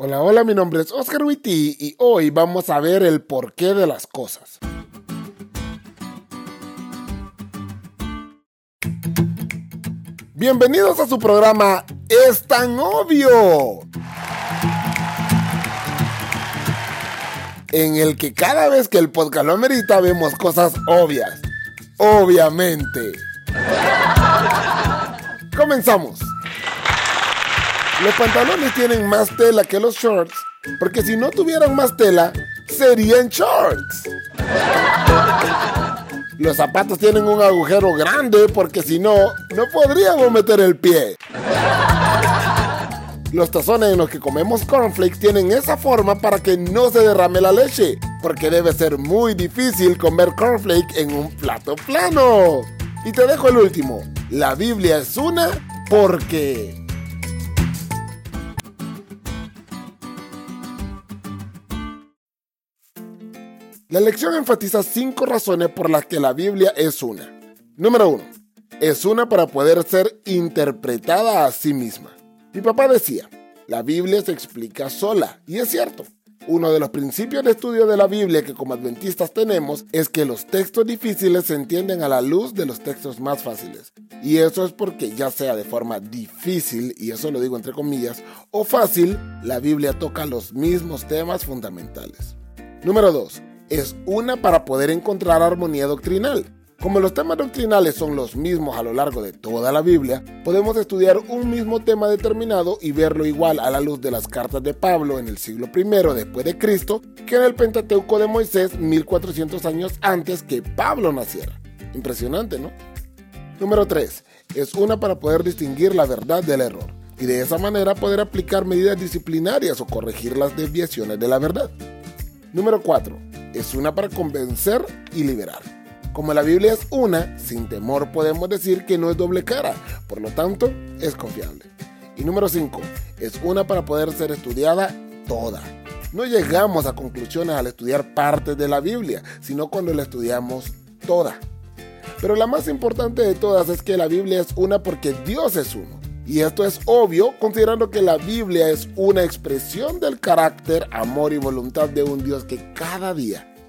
Hola, hola, mi nombre es Oscar Witty y hoy vamos a ver el porqué de las cosas. Bienvenidos a su programa Es tan obvio. En el que cada vez que el podcast lo amerita vemos cosas obvias. Obviamente. Comenzamos. Los pantalones tienen más tela que los shorts, porque si no tuvieran más tela, serían shorts. Los zapatos tienen un agujero grande porque si no, no podríamos meter el pie. Los tazones en los que comemos cornflakes tienen esa forma para que no se derrame la leche, porque debe ser muy difícil comer cornflake en un plato plano. Y te dejo el último. La Biblia es una porque... La lección enfatiza cinco razones por las que la Biblia es una. Número uno, es una para poder ser interpretada a sí misma. Mi papá decía, la Biblia se explica sola, y es cierto. Uno de los principios de estudio de la Biblia que como adventistas tenemos es que los textos difíciles se entienden a la luz de los textos más fáciles. Y eso es porque ya sea de forma difícil, y eso lo digo entre comillas, o fácil, la Biblia toca los mismos temas fundamentales. Número 2 es una para poder encontrar armonía doctrinal. Como los temas doctrinales son los mismos a lo largo de toda la Biblia, podemos estudiar un mismo tema determinado y verlo igual a la luz de las cartas de Pablo en el siglo I después de Cristo que en el Pentateuco de Moisés 1400 años antes que Pablo naciera. Impresionante, ¿no? Número 3. Es una para poder distinguir la verdad del error y de esa manera poder aplicar medidas disciplinarias o corregir las desviaciones de la verdad. Número 4 es una para convencer y liberar. Como la Biblia es una, sin temor podemos decir que no es doble cara, por lo tanto es confiable. Y número 5, es una para poder ser estudiada toda. No llegamos a conclusiones al estudiar partes de la Biblia, sino cuando la estudiamos toda. Pero la más importante de todas es que la Biblia es una porque Dios es uno. Y esto es obvio considerando que la Biblia es una expresión del carácter, amor y voluntad de un Dios que cada día